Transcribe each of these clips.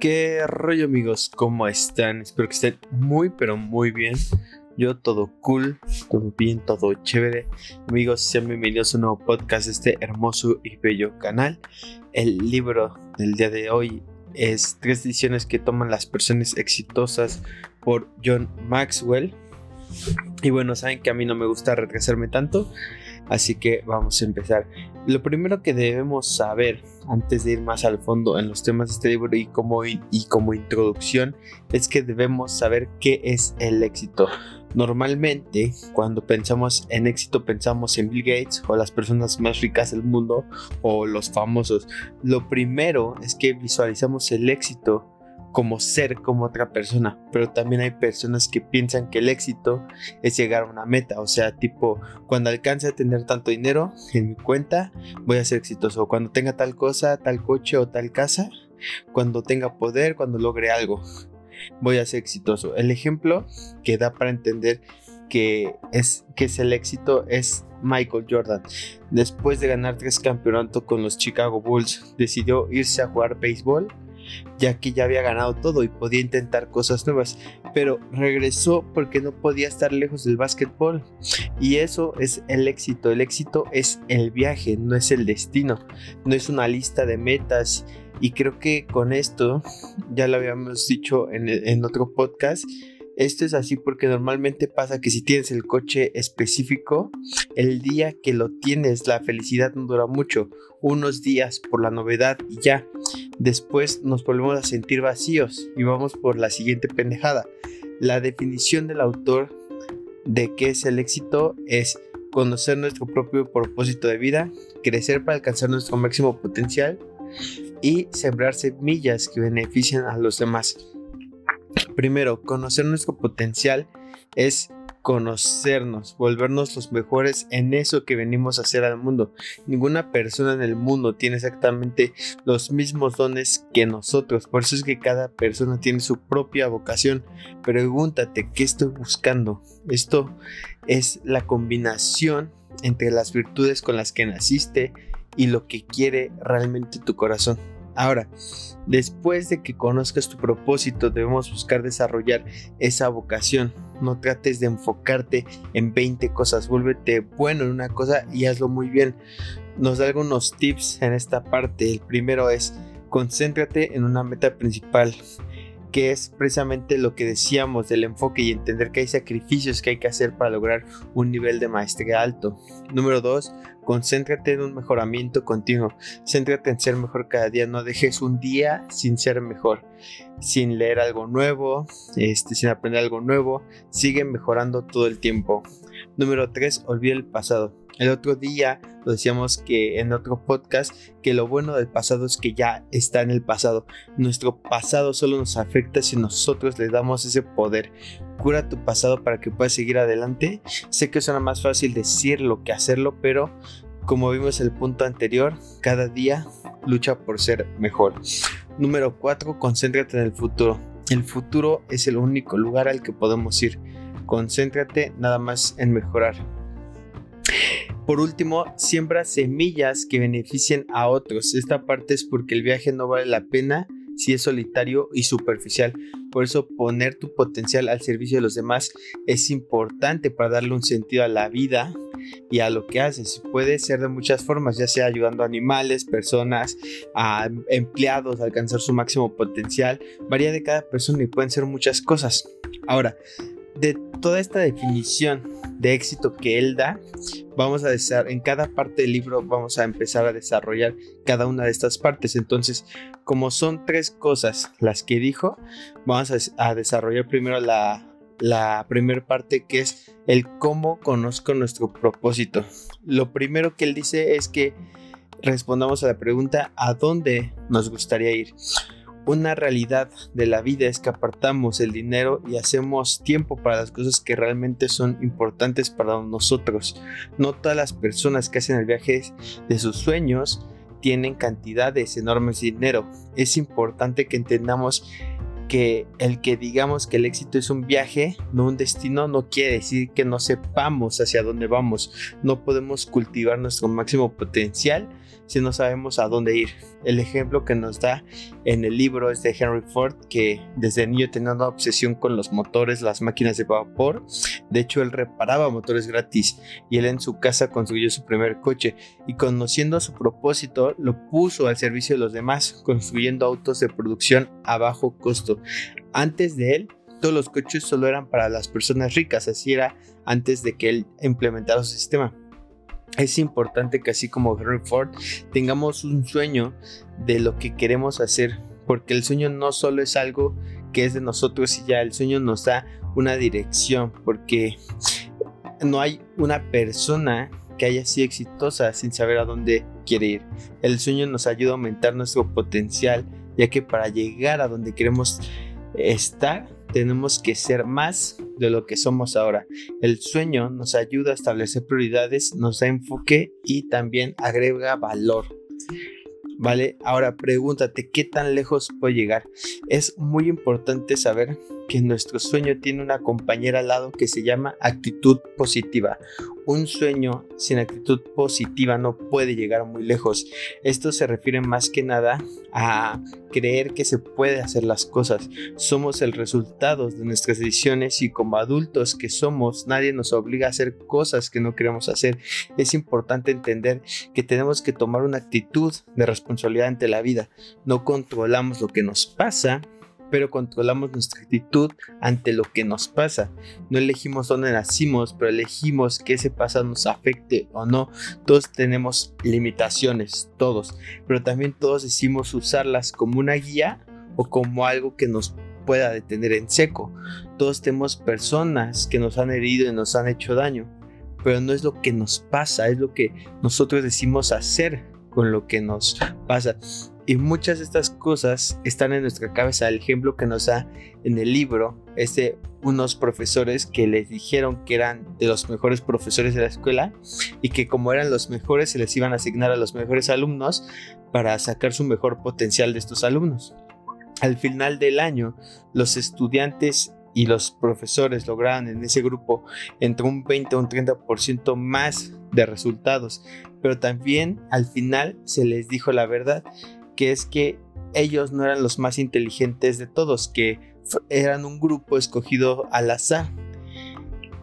¿Qué rollo amigos? ¿Cómo están? Espero que estén muy pero muy bien. Yo todo cool, todo bien, todo chévere. Amigos, sean bienvenidos a un nuevo podcast de este hermoso y bello canal. El libro del día de hoy es Tres decisiones que toman las personas exitosas por John Maxwell. Y bueno, saben que a mí no me gusta retrasarme tanto, así que vamos a empezar. Lo primero que debemos saber antes de ir más al fondo en los temas de este libro y como, y como introducción es que debemos saber qué es el éxito. Normalmente, cuando pensamos en éxito, pensamos en Bill Gates o las personas más ricas del mundo o los famosos. Lo primero es que visualizamos el éxito como ser como otra persona, pero también hay personas que piensan que el éxito es llegar a una meta, o sea, tipo, cuando alcance a tener tanto dinero en mi cuenta, voy a ser exitoso, cuando tenga tal cosa, tal coche o tal casa, cuando tenga poder, cuando logre algo, voy a ser exitoso. El ejemplo que da para entender que es, que es el éxito es Michael Jordan. Después de ganar tres campeonatos con los Chicago Bulls, decidió irse a jugar béisbol ya que ya había ganado todo y podía intentar cosas nuevas, pero regresó porque no podía estar lejos del básquetbol. Y eso es el éxito, el éxito es el viaje, no es el destino, no es una lista de metas. Y creo que con esto, ya lo habíamos dicho en, en otro podcast, esto es así porque normalmente pasa que si tienes el coche específico, el día que lo tienes la felicidad no dura mucho, unos días por la novedad y ya. Después nos volvemos a sentir vacíos y vamos por la siguiente pendejada. La definición del autor de qué es el éxito es conocer nuestro propio propósito de vida, crecer para alcanzar nuestro máximo potencial y sembrar semillas que benefician a los demás. Primero, conocer nuestro potencial es conocernos, volvernos los mejores en eso que venimos a hacer al mundo. Ninguna persona en el mundo tiene exactamente los mismos dones que nosotros, por eso es que cada persona tiene su propia vocación. Pregúntate, ¿qué estoy buscando? Esto es la combinación entre las virtudes con las que naciste y lo que quiere realmente tu corazón. Ahora, después de que conozcas tu propósito, debemos buscar desarrollar esa vocación. No trates de enfocarte en 20 cosas, vuélvete bueno en una cosa y hazlo muy bien. Nos da algunos tips en esta parte. El primero es, concéntrate en una meta principal que es precisamente lo que decíamos del enfoque y entender que hay sacrificios que hay que hacer para lograr un nivel de maestría alto. Número dos, concéntrate en un mejoramiento continuo. Céntrate en ser mejor cada día. No dejes un día sin ser mejor, sin leer algo nuevo, este, sin aprender algo nuevo. Sigue mejorando todo el tiempo. Número tres, olvida el pasado. El otro día lo decíamos que en otro podcast que lo bueno del pasado es que ya está en el pasado. Nuestro pasado solo nos afecta si nosotros le damos ese poder. Cura tu pasado para que puedas seguir adelante. Sé que suena más fácil decirlo que hacerlo, pero como vimos en el punto anterior, cada día lucha por ser mejor. Número 4. Concéntrate en el futuro. El futuro es el único lugar al que podemos ir. Concéntrate nada más en mejorar. Por último, siembra semillas que beneficien a otros. Esta parte es porque el viaje no vale la pena si es solitario y superficial. Por eso poner tu potencial al servicio de los demás es importante para darle un sentido a la vida y a lo que haces. Puede ser de muchas formas, ya sea ayudando a animales, personas, empleados a alcanzar su máximo potencial. Varía de cada persona y pueden ser muchas cosas. Ahora, de toda esta definición de éxito que él da, vamos a desarrollar, en cada parte del libro vamos a empezar a desarrollar cada una de estas partes. Entonces, como son tres cosas las que dijo, vamos a, desarrollar primero la, la primera parte que es el cómo conozco nuestro propósito. Lo primero que él dice es que respondamos a la pregunta ¿a dónde nos gustaría ir? Una realidad de la vida es que apartamos el dinero y hacemos tiempo para las cosas que realmente son importantes para nosotros. No todas las personas que hacen el viaje de sus sueños tienen cantidades enormes de dinero. Es importante que entendamos que el que digamos que el éxito es un viaje, no un destino, no quiere decir que no sepamos hacia dónde vamos. No podemos cultivar nuestro máximo potencial si no sabemos a dónde ir. El ejemplo que nos da en el libro es de Henry Ford, que desde niño tenía una obsesión con los motores, las máquinas de vapor. De hecho, él reparaba motores gratis y él en su casa construyó su primer coche y conociendo su propósito lo puso al servicio de los demás, construyendo autos de producción a bajo costo. Antes de él, todos los coches solo eran para las personas ricas, así era antes de que él implementara su sistema es importante que así como Henry Ford tengamos un sueño de lo que queremos hacer, porque el sueño no solo es algo que es de nosotros y ya, el sueño nos da una dirección, porque no hay una persona que haya sido exitosa sin saber a dónde quiere ir. El sueño nos ayuda a aumentar nuestro potencial, ya que para llegar a donde queremos estar, tenemos que ser más de lo que somos ahora. El sueño nos ayuda a establecer prioridades, nos da enfoque y también agrega valor. ¿Vale? Ahora pregúntate qué tan lejos puedo llegar. Es muy importante saber que nuestro sueño tiene una compañera al lado que se llama actitud positiva. Un sueño sin actitud positiva no puede llegar muy lejos. Esto se refiere más que nada a creer que se puede hacer las cosas. Somos el resultado de nuestras decisiones y como adultos que somos, nadie nos obliga a hacer cosas que no queremos hacer. Es importante entender que tenemos que tomar una actitud de responsabilidad ante la vida. No controlamos lo que nos pasa, pero controlamos nuestra actitud ante lo que nos pasa. No elegimos dónde nacimos, pero elegimos que ese pasado nos afecte o no. Todos tenemos limitaciones, todos, pero también todos decimos usarlas como una guía o como algo que nos pueda detener en seco. Todos tenemos personas que nos han herido y nos han hecho daño, pero no es lo que nos pasa, es lo que nosotros decimos hacer con lo que nos pasa. Y muchas de estas cosas están en nuestra cabeza. El ejemplo que nos da en el libro es de unos profesores que les dijeron que eran de los mejores profesores de la escuela y que como eran los mejores se les iban a asignar a los mejores alumnos para sacar su mejor potencial de estos alumnos. Al final del año, los estudiantes y los profesores lograron en ese grupo entre un 20 o un 30% más de resultados, pero también al final se les dijo la verdad que es que ellos no eran los más inteligentes de todos, que eran un grupo escogido al azar.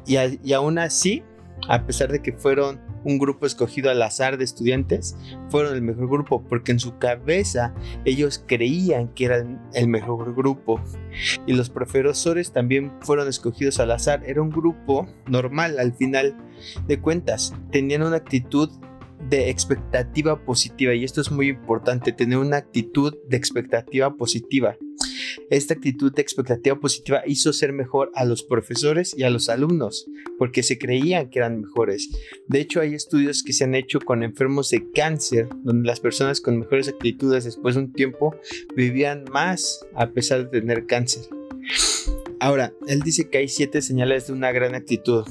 Y, aún así, a pesar de que fueron un grupo escogido al azar de estudiantes, fueron el mejor grupo porque en su cabeza ellos creían que eran el mejor grupo. Y los profesores también fueron escogidos al azar. Era un grupo normal al final de cuentas. Tenían una actitud de expectativa positiva y esto es muy importante, tener una actitud de expectativa positiva. Esta actitud de expectativa positiva hizo ser mejor a los profesores y a los alumnos porque se creían que eran mejores. De hecho, hay estudios que se han hecho con enfermos de cáncer donde las personas con mejores actitudes después de un tiempo vivían más a pesar de tener cáncer. Ahora, él dice que hay siete señales de una gran actitud.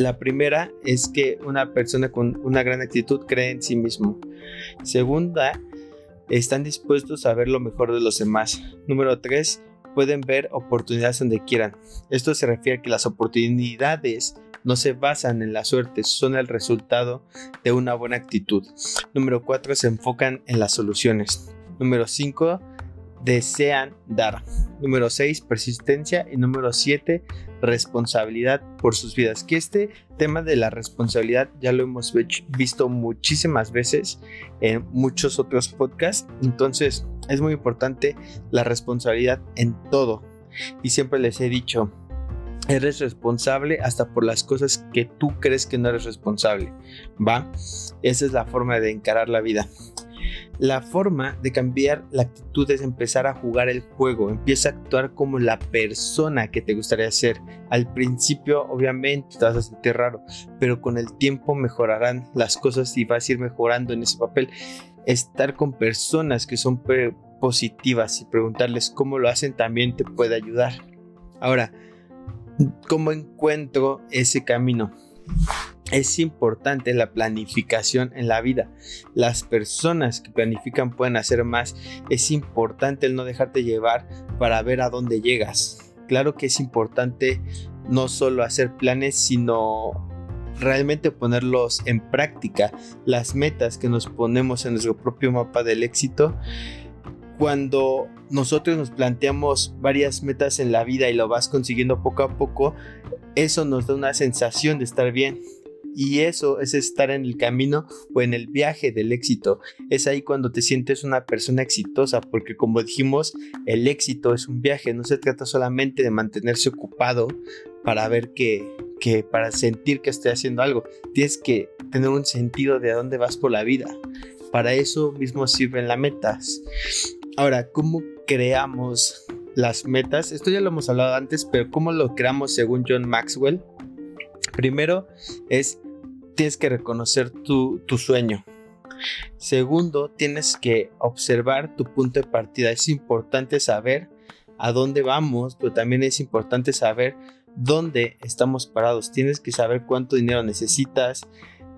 La primera es que una persona con una gran actitud cree en sí mismo. Segunda, están dispuestos a ver lo mejor de los demás. Número tres, pueden ver oportunidades donde quieran. Esto se refiere a que las oportunidades no se basan en la suerte, son el resultado de una buena actitud. Número cuatro, se enfocan en las soluciones. Número cinco, desean dar. Número 6, persistencia. Y número 7, responsabilidad por sus vidas. Que este tema de la responsabilidad ya lo hemos visto muchísimas veces en muchos otros podcasts. Entonces es muy importante la responsabilidad en todo. Y siempre les he dicho, eres responsable hasta por las cosas que tú crees que no eres responsable. ¿Va? Esa es la forma de encarar la vida. La forma de cambiar la actitud es empezar a jugar el juego, empieza a actuar como la persona que te gustaría ser. Al principio obviamente te vas a sentir raro, pero con el tiempo mejorarán las cosas y vas a ir mejorando en ese papel. Estar con personas que son positivas y preguntarles cómo lo hacen también te puede ayudar. Ahora, ¿cómo encuentro ese camino? Es importante la planificación en la vida. Las personas que planifican pueden hacer más. Es importante el no dejarte llevar para ver a dónde llegas. Claro que es importante no solo hacer planes, sino realmente ponerlos en práctica. Las metas que nos ponemos en nuestro propio mapa del éxito. Cuando nosotros nos planteamos varias metas en la vida y lo vas consiguiendo poco a poco, eso nos da una sensación de estar bien y eso es estar en el camino o en el viaje del éxito. Es ahí cuando te sientes una persona exitosa, porque como dijimos, el éxito es un viaje, no se trata solamente de mantenerse ocupado para ver que, que para sentir que estoy haciendo algo. Tienes que tener un sentido de a dónde vas por la vida. Para eso mismo sirven las metas. Ahora, ¿cómo creamos las metas? Esto ya lo hemos hablado antes, pero ¿cómo lo creamos según John Maxwell? Primero es, tienes que reconocer tu, sueño. Segundo, tienes que observar tu punto de partida. Es importante saber a dónde vamos, pero también es importante saber dónde estamos parados. Tienes que saber cuánto dinero necesitas,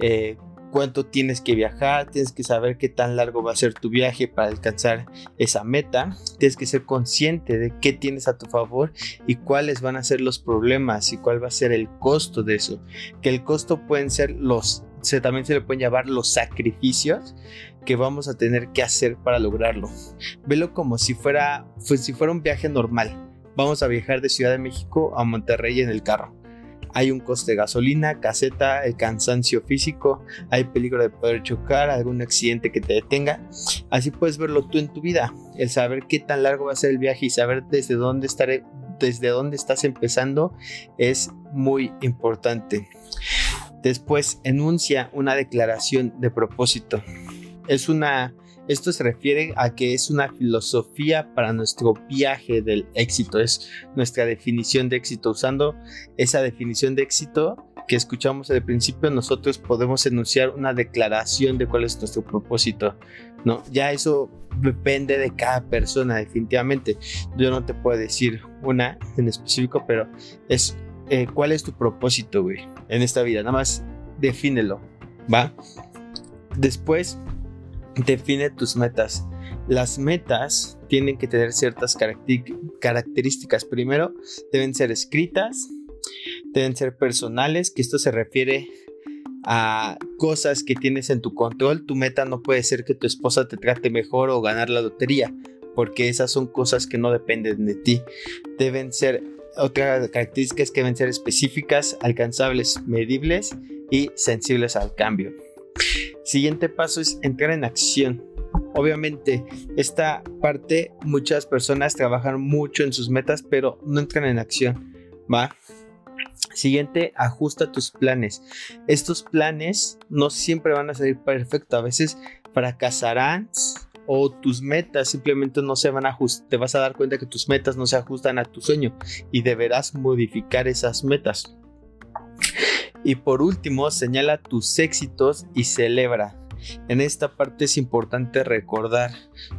eh, cuánto tienes que viajar, tienes que saber qué tan largo va a ser tu viaje para alcanzar esa meta, tienes que ser consciente de qué tienes a tu favor y cuáles van a ser los problemas y cuál va a ser el costo de eso. Que el costo pueden ser los, se, también se le pueden llamar los sacrificios que vamos a tener que hacer para lograrlo. Velo como si fuera, pues, si fuera un viaje normal. Vamos a viajar de Ciudad de México a Monterrey en el carro hay un coste de gasolina, caseta, el cansancio físico, hay peligro de poder chocar, algún accidente que te detenga. Así puedes verlo tú en tu vida, el saber qué tan largo va a ser el viaje y saber desde dónde estaré, desde dónde estás empezando es muy importante. Después enuncia una declaración de propósito. Es una esto se refiere a que es una filosofía para nuestro viaje del éxito, es nuestra definición de éxito. Usando esa definición de éxito que escuchamos al principio, nosotros podemos enunciar una declaración de cuál es nuestro propósito. ¿no? Ya eso depende de cada persona, definitivamente. Yo no te puedo decir una en específico, pero es eh, cuál es tu propósito, güey, en esta vida. Nada más defínelo, ¿va? Después Define tus metas. Las metas tienen que tener ciertas características. Primero, deben ser escritas, deben ser personales, que esto se refiere a cosas que tienes en tu control. Tu meta no puede ser que tu esposa te trate mejor o ganar la lotería, porque esas son cosas que no dependen de ti. Deben ser, otra característica es que deben ser específicas, alcanzables, medibles y sensibles al cambio. Siguiente paso es entrar en acción. Obviamente, esta parte muchas personas trabajan mucho en sus metas, pero no entran en acción. ¿Va? Siguiente, ajusta tus planes. Estos planes no siempre van a salir perfectos, a veces fracasarán o tus metas simplemente no se van a ajustar, te vas a dar cuenta que tus metas no se ajustan a tu sueño y deberás modificar esas metas. Y por último, señala tus éxitos y celebra. En esta parte es importante recordar,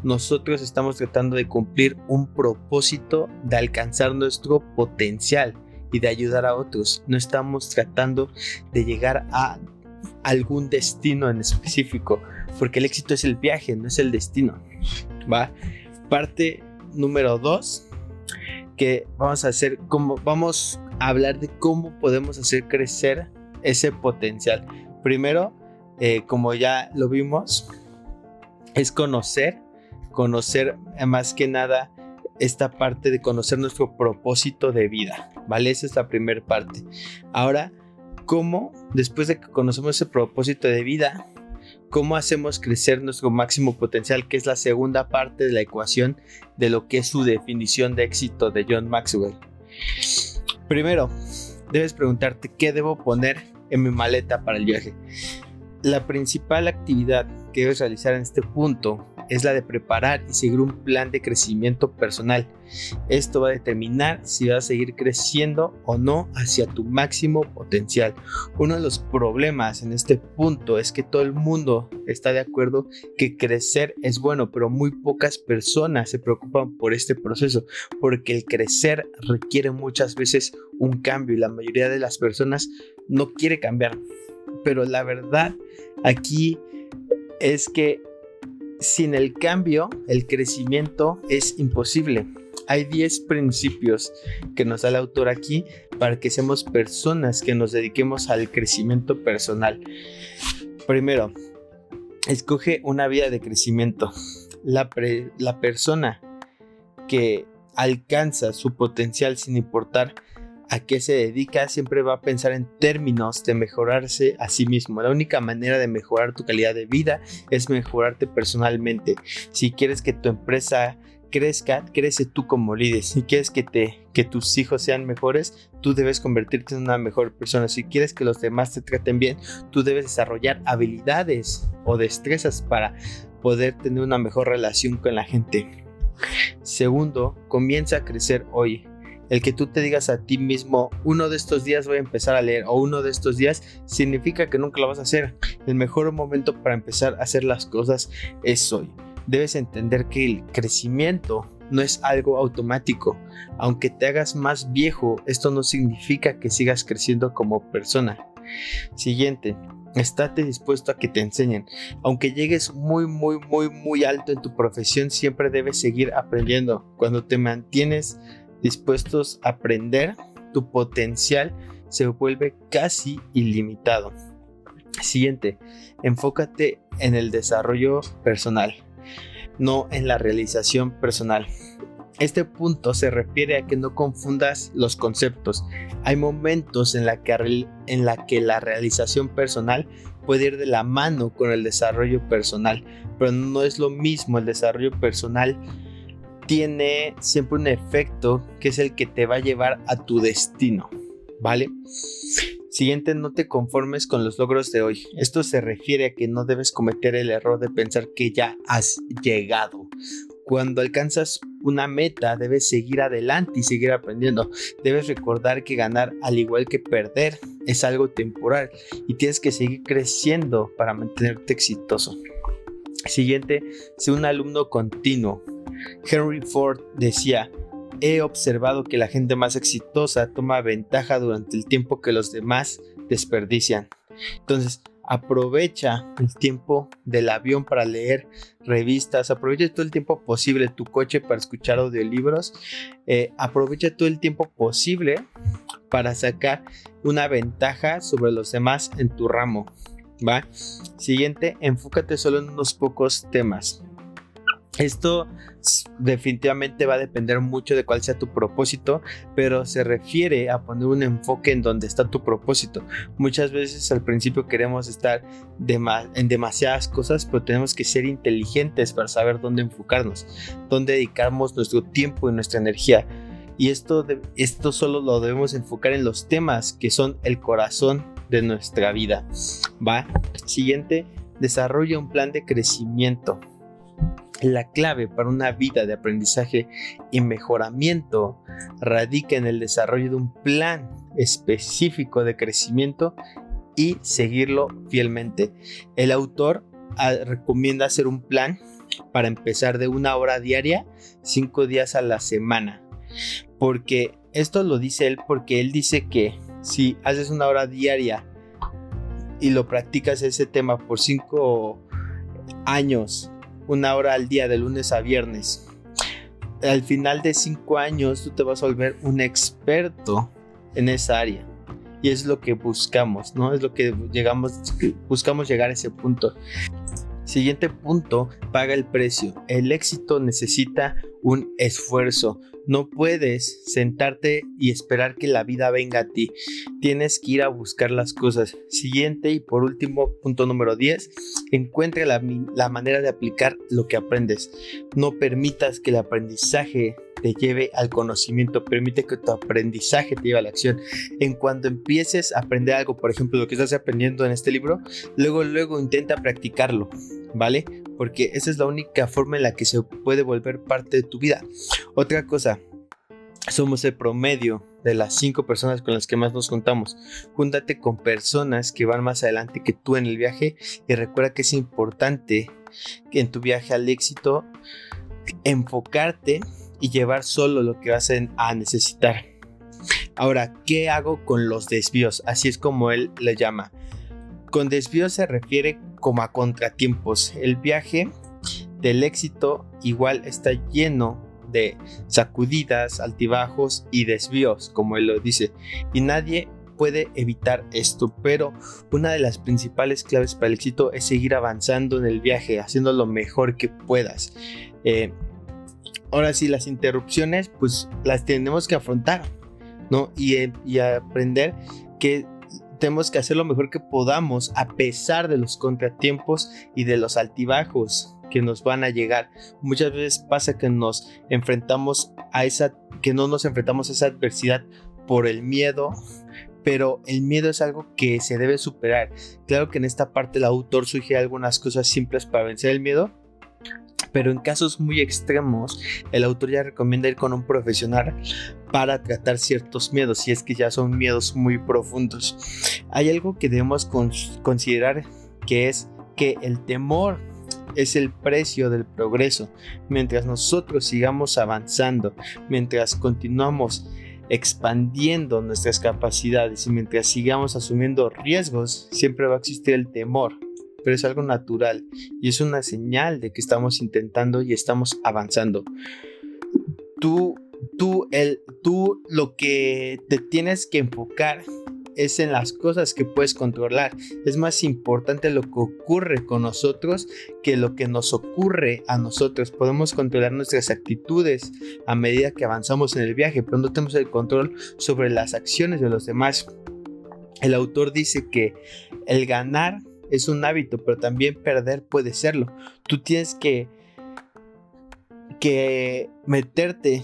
nosotros estamos tratando de cumplir un propósito de alcanzar nuestro potencial y de ayudar a otros. No estamos tratando de llegar a algún destino en específico, porque el éxito es el viaje, no es el destino. ¿Va? Parte número dos, que vamos a hacer como vamos hablar de cómo podemos hacer crecer ese potencial. Primero, eh, como ya lo vimos, es conocer, conocer más que nada esta parte de conocer nuestro propósito de vida, ¿vale? Esa es la primera parte. Ahora, ¿cómo, después de que conocemos ese propósito de vida, cómo hacemos crecer nuestro máximo potencial, que es la segunda parte de la ecuación de lo que es su definición de éxito de John Maxwell? Primero, debes preguntarte qué debo poner en mi maleta para el viaje. La principal actividad que debes realizar en este punto es la de preparar y seguir un plan de crecimiento personal. Esto va a determinar si vas a seguir creciendo o no hacia tu máximo potencial. Uno de los problemas en este punto es que todo el mundo está de acuerdo que crecer es bueno, pero muy pocas personas se preocupan por este proceso, porque el crecer requiere muchas veces un cambio y la mayoría de las personas no quiere cambiar. pero la verdad aquí es que sin el cambio, el crecimiento es imposible. Hay 10 principios que nos da el autor aquí para que seamos personas que nos dediquemos al crecimiento personal. Primero, escoge una vida de crecimiento. La, la persona que alcanza su potencial sin importar a qué se dedica, siempre va a pensar en términos de mejorarse a sí mismo. La única manera de mejorar tu calidad de vida es mejorarte personalmente. Si quieres que tu empresa crezca, crece tú como líder. Si quieres que, tus hijos sean mejores, tú debes convertirte en una mejor persona. Si quieres que los demás te traten bien, tú debes desarrollar habilidades o destrezas para poder tener una mejor relación con la gente. Segundo, comienza a crecer hoy el que tú te digas a ti mismo, uno de estos días voy a empezar a leer o uno de estos días, significa que nunca lo vas a hacer. El mejor momento para empezar a hacer las cosas es hoy. Debes entender que el crecimiento no es algo automático. Aunque te hagas más viejo, esto no significa que sigas creciendo como persona. Siguiente, estate dispuesto a que te enseñen. Aunque llegues muy, muy, muy, muy alto en tu profesión, siempre debes seguir aprendiendo. Cuando te mantienes dispuestos a aprender, tu potencial se vuelve casi ilimitado. Siguiente, enfócate en el desarrollo personal, no en la realización personal. Este punto se refiere a que no confundas los conceptos. Hay momentos en la que, en la, que la realización personal puede ir de la mano con el desarrollo personal, pero no es lo mismo el desarrollo personal tiene siempre un efecto que es el que te va a llevar a tu destino, ¿vale? Siguiente, no te conformes con los logros de hoy. Esto se refiere a que no debes cometer el error de pensar que ya has llegado. Cuando alcanzas una meta, debes seguir adelante y seguir aprendiendo. Debes recordar que ganar, al igual que perder, es algo temporal y tienes que seguir creciendo para mantenerte exitoso. Siguiente, sé un alumno continuo. Henry Ford decía, he observado que la gente más exitosa toma ventaja durante el tiempo que los demás desperdician. Entonces, aprovecha el tiempo del avión para leer revistas, aprovecha todo el tiempo posible tu coche para escuchar audiolibros, eh, aprovecha todo el tiempo posible para sacar una ventaja sobre los demás en tu ramo. ¿va? Siguiente, enfócate solo en unos pocos temas. Esto definitivamente va a depender mucho de cuál sea tu propósito, pero se refiere a poner un enfoque en donde está tu propósito. Muchas veces al principio queremos estar en demasiadas cosas, pero tenemos que ser inteligentes para saber dónde enfocarnos, dónde dedicamos nuestro tiempo y nuestra energía. Y esto, esto solo lo debemos enfocar en los temas que son el corazón de nuestra vida. Va. Siguiente, desarrolla un plan de crecimiento. La clave para una vida de aprendizaje y mejoramiento radica en el desarrollo de un plan específico de crecimiento y seguirlo fielmente. El autor ah, recomienda hacer un plan para empezar de una hora diaria, cinco días a la semana. Porque esto lo dice él porque él dice que si haces una hora diaria y lo practicas ese tema por cinco años una hora al día de lunes a viernes. Al final de cinco años tú te vas a volver un experto en esa área. Y es lo que buscamos, ¿no? Es lo que llegamos, buscamos llegar a ese punto. Siguiente punto, paga el precio. El éxito necesita un esfuerzo. No puedes sentarte y esperar que la vida venga a ti. Tienes que ir a buscar las cosas. Siguiente y por último, punto número 10, encuentra la, la manera de aplicar lo que aprendes. No permitas que el aprendizaje te lleve al conocimiento, permite que tu aprendizaje te lleve a la acción. En cuando empieces a aprender algo, por ejemplo, lo que estás aprendiendo en este libro, luego, luego intenta practicarlo, ¿vale? Porque esa es la única forma en la que se puede volver parte de tu vida. Otra cosa, somos el promedio de las cinco personas con las que más nos juntamos. Júntate con personas que van más adelante que tú en el viaje y recuerda que es importante que en tu viaje al éxito enfocarte y llevar solo lo que vas a necesitar. Ahora, ¿qué hago con los desvíos? Así es como él le llama. con desvío se refiere como a contratiempos. El viaje del éxito igual está lleno de sacudidas, altibajos y desvíos, como él lo dice. Y nadie puede evitar esto, pero una de las principales claves para el éxito es seguir avanzando en el viaje, haciendo lo mejor que puedas. Eh, ahora sí, las interrupciones, pues las tenemos que afrontar, ¿no? Y, eh, y aprender que tenemos que hacer lo mejor que podamos a pesar de los contratiempos y de los altibajos que nos van a llegar. Muchas veces pasa que nos enfrentamos a esa, que no nos enfrentamos a esa adversidad por el miedo, pero el miedo es algo que se debe superar. Claro que en esta parte el autor sugiere algunas cosas simples para vencer el miedo, pero en casos muy extremos, el autor ya recomienda ir con un profesional para tratar ciertos miedos, si es que ya son miedos muy profundos. Hay algo que debemos considerar que es que el temor es el precio del progreso. Mientras nosotros sigamos avanzando, mientras continuamos expandiendo nuestras capacidades y mientras sigamos asumiendo riesgos, siempre va a existir el temor, pero es algo natural y es una señal de que estamos intentando y estamos avanzando. Tú, tú, el, tú lo que te tienes que enfocar es en las cosas que puedes controlar. Es más importante lo que ocurre con nosotros que lo que nos ocurre a nosotros. Podemos controlar nuestras actitudes a medida que avanzamos en el viaje, pero no tenemos el control sobre las acciones de los demás. El autor dice que el ganar es un hábito, pero también perder puede serlo. Tú tienes que, que meterte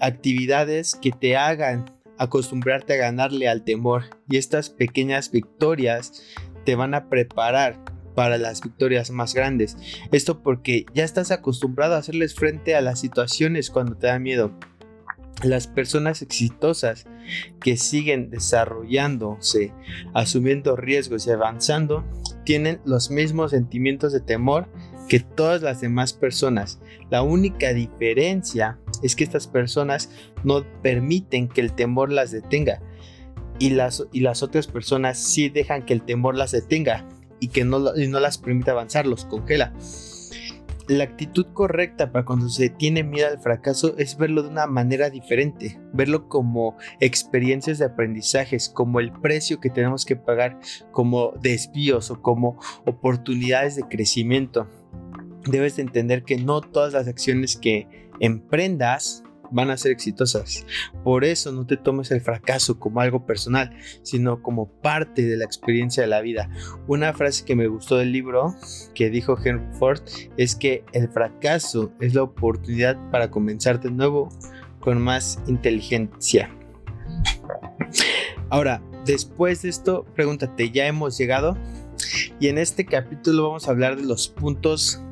actividades que te hagan acostumbrarte a ganarle al temor y estas pequeñas victorias te van a preparar para las victorias más grandes. Esto porque ya estás acostumbrado a hacerles frente a las situaciones cuando te da miedo. Las personas exitosas que siguen desarrollándose, asumiendo riesgos y avanzando, tienen los mismos sentimientos de temor que todas las demás personas. La única diferencia es que estas personas no permiten que el temor las detenga y las, y las otras personas sí dejan que el temor las detenga y que no, no las permite avanzar, los congela. La actitud correcta para cuando se tiene miedo al fracaso es verlo de una manera diferente, verlo como experiencias de aprendizajes, como el precio que tenemos que pagar, como desvíos o como oportunidades de crecimiento. Debes de entender que no todas las acciones que emprendas van a ser exitosas. Por eso no te tomes el fracaso como algo personal, sino como parte de la experiencia de la vida. Una frase que me gustó del libro que dijo Henry Ford es que el fracaso es la oportunidad para comenzar de nuevo con más inteligencia. Ahora, después de esto, pregúntate, ¿ya hemos llegado? Y en este capítulo vamos a hablar de los puntos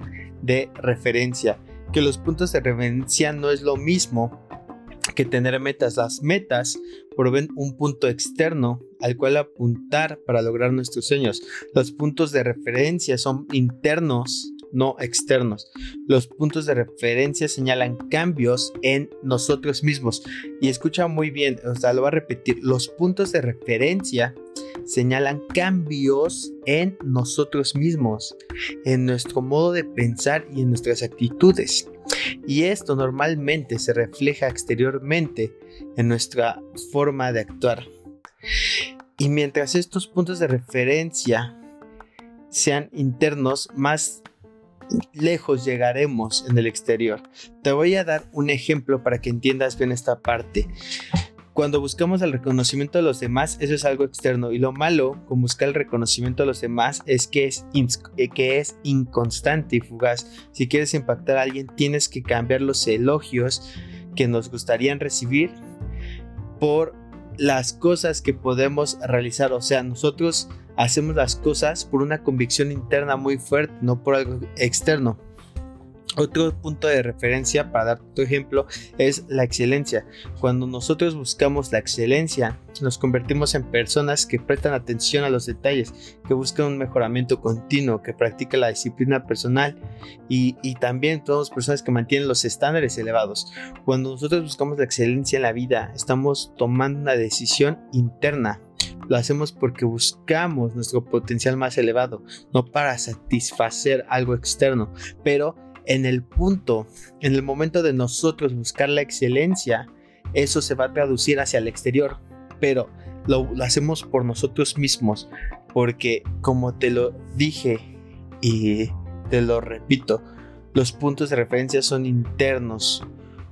de referencia que los puntos de referencia no es lo mismo que tener metas. Las metas proveen un punto externo al cual apuntar para lograr nuestros sueños. Los puntos de referencia son internos, no externos. Los puntos de referencia señalan cambios en nosotros mismos. Y escucha muy bien, o sea, lo voy a repetir. Los puntos de referencia señalan cambios en nosotros mismos, en nuestro modo de pensar y en nuestras actitudes. Y esto normalmente se refleja exteriormente en nuestra forma de actuar. Y mientras estos puntos de referencia sean internos, más lejos llegaremos en el exterior. Te voy a dar un ejemplo para que entiendas bien esta parte. Cuando buscamos el reconocimiento de los demás, eso es algo externo. Y lo malo con buscar el reconocimiento de los demás es que es, eh, que es inconstante y fugaz. Si quieres impactar a alguien, tienes que cambiar los elogios que nos gustarían recibir por las cosas que podemos realizar. O sea, nosotros hacemos las cosas por una convicción interna muy fuerte, no por algo externo. Otro punto de referencia para dar tu ejemplo es la excelencia. Cuando nosotros buscamos la excelencia, nos convertimos en personas que prestan atención a los detalles, que buscan un mejoramiento continuo, que practican la disciplina personal y, y también somos personas que mantienen los estándares elevados. Cuando nosotros buscamos la excelencia en la vida, estamos tomando una decisión interna lo hacemos porque buscamos nuestro potencial más elevado, no para satisfacer algo externo, pero en el punto, en el momento de nosotros buscar la excelencia, eso se va a traducir hacia el exterior, pero lo, hacemos por nosotros mismos, porque como te lo dije y te lo repito, los puntos de referencia son internos,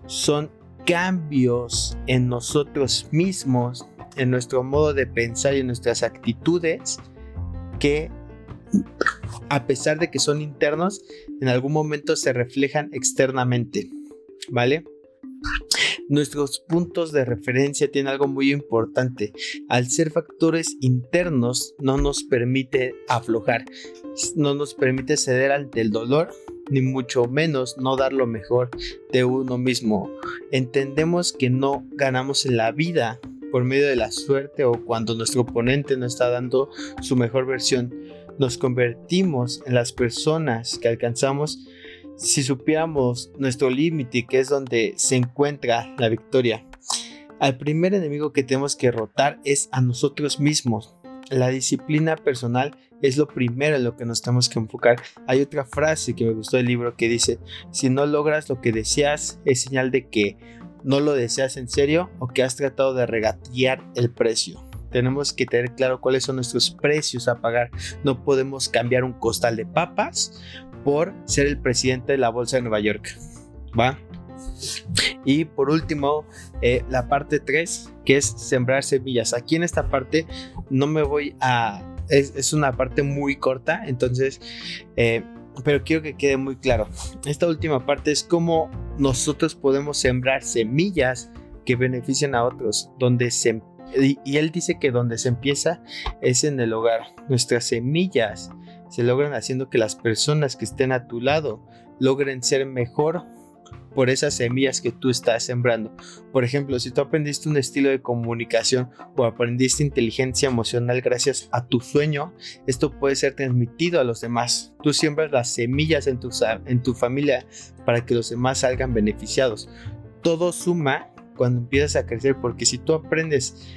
son cambios en nosotros mismos, en nuestro modo de pensar y en nuestras actitudes que a pesar de que son internos, en algún momento se reflejan externamente, ¿vale? Nuestros puntos de referencia tienen algo muy importante. Al ser factores internos, no nos permite aflojar, no nos permite ceder ante el dolor, ni mucho menos no dar lo mejor de uno mismo. Entendemos que no ganamos en la vida por medio de la suerte o cuando nuestro oponente no está dando su mejor versión nos convertimos en las personas que alcanzamos si supiéramos nuestro límite, que es donde se encuentra la victoria. Al primer enemigo que tenemos que derrotar es a nosotros mismos. La disciplina personal es lo primero en lo que nos tenemos que enfocar. Hay otra frase que me gustó del libro que dice, si no logras lo que deseas, es señal de que no lo deseas en serio o que has tratado de regatear el precio tenemos que tener claro cuáles son nuestros precios a pagar. No podemos cambiar un costal de papas por ser el presidente de la Bolsa de Nueva York. ¿Va? Y por último, eh, la parte 3, que es sembrar semillas. Aquí en esta parte no me voy a... Es, una parte muy corta, entonces... Eh, pero quiero que quede muy claro. Esta última parte es cómo nosotros podemos sembrar semillas que beneficien a otros, donde se y, él dice que donde se empieza es en el hogar. Nuestras semillas se logran haciendo que las personas que estén a tu lado logren ser mejor por esas semillas que tú estás sembrando. Por ejemplo, si tú aprendiste un estilo de comunicación o aprendiste inteligencia emocional gracias a tu sueño, esto puede ser transmitido a los demás. Tú siembras las semillas en tu, en tu familia para que los demás salgan beneficiados. Todo suma cuando empiezas a crecer, porque si tú aprendes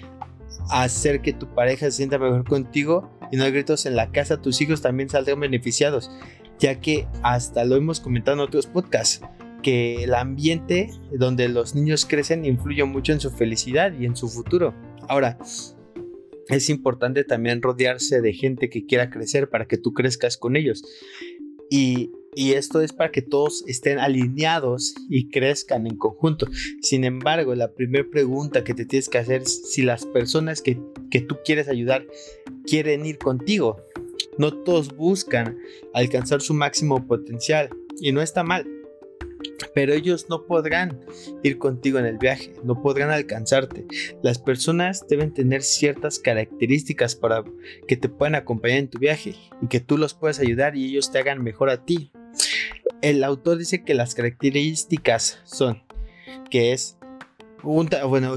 a hacer que tu pareja se sienta mejor contigo y no hay gritos en la casa, tus hijos también saldrán beneficiados, ya que hasta lo hemos comentado en otros podcasts, que el ambiente donde los niños crecen influye mucho en su felicidad y en su futuro. Ahora, es importante también rodearse de gente que quiera crecer para que tú crezcas con ellos. Y y esto es para que todos estén alineados y crezcan en conjunto. Sin embargo, la primera pregunta que te tienes que hacer es si las personas que, que tú quieres ayudar quieren ir contigo. No todos buscan alcanzar su máximo potencial y no está mal. Pero ellos no podrán ir contigo en el viaje, no podrán alcanzarte. Las personas deben tener ciertas características para que te puedan acompañar en tu viaje y que tú los puedas ayudar y ellos te hagan mejor a ti. El autor dice que las características son que es, bueno,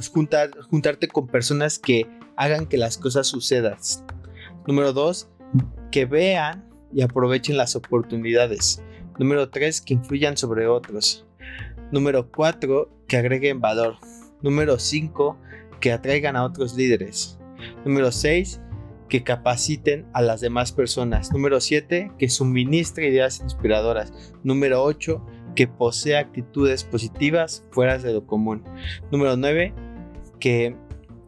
juntarte con personas que hagan que las cosas sucedan. Número dos, que vean y aprovechen las oportunidades. Número tres, que influyan sobre otros. Número cuatro, que agreguen valor. Número cinco, que atraigan a otros líderes. Número seis, que capaciten a las demás personas. Número 7, que suministre ideas inspiradoras. Número 8, que posea actitudes positivas fuera de lo común. Número 9, que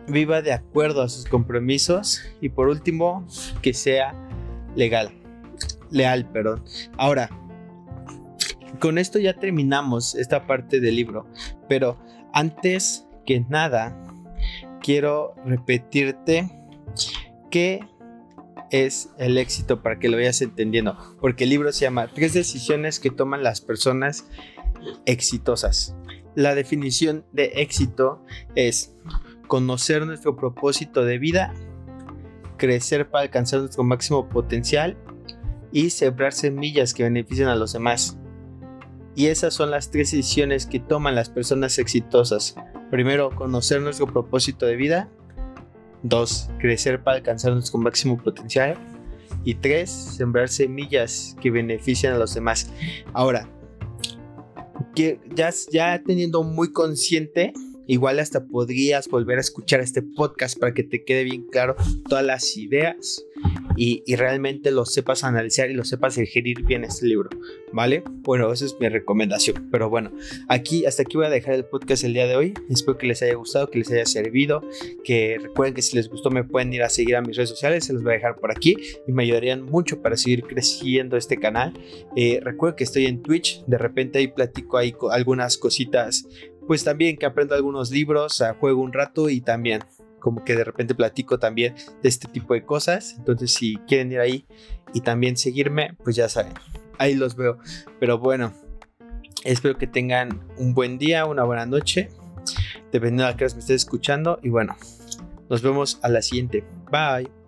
viva de acuerdo a sus compromisos. Y por último, que sea legal. Leal, perdón. Ahora, con esto ya terminamos esta parte del libro. Pero antes que nada, quiero repetirte ¿Qué es el éxito para que lo vayas entendiendo? Porque el libro se llama Tres decisiones que toman las personas exitosas. La definición de éxito es conocer nuestro propósito de vida, crecer para alcanzar nuestro máximo potencial y sembrar semillas que beneficien a los demás. Y esas son las tres decisiones que toman las personas exitosas. Primero, conocer nuestro propósito de vida, 2. Crecer para alcanzar nuestro máximo potencial. Y 3. Sembrar semillas que benefician a los demás. Ahora, ya, ya teniendo muy consciente Igual hasta podrías volver a escuchar este podcast para que te quede bien claro todas las ideas y, realmente lo sepas analizar y lo sepas digerir bien este libro, ¿vale? Bueno, esa es mi recomendación. Pero bueno, aquí hasta aquí voy a dejar el podcast el día de hoy. Espero que les haya gustado, que les haya servido, que recuerden que si les gustó me pueden ir a seguir a mis redes sociales, se los voy a dejar por aquí y me ayudarían mucho para seguir creciendo este canal. Eh, recuerden que estoy en Twitch, de repente ahí platico ahí algunas cositas pues también que aprendo algunos libros, juego un rato y también como que de repente platico también de este tipo de cosas. Entonces, si quieren ir ahí y también seguirme, pues ya saben, ahí los veo. Pero bueno, espero que tengan un buen día, una buena noche, dependiendo de a qué me estés escuchando. Y bueno, nos vemos a la siguiente. Bye.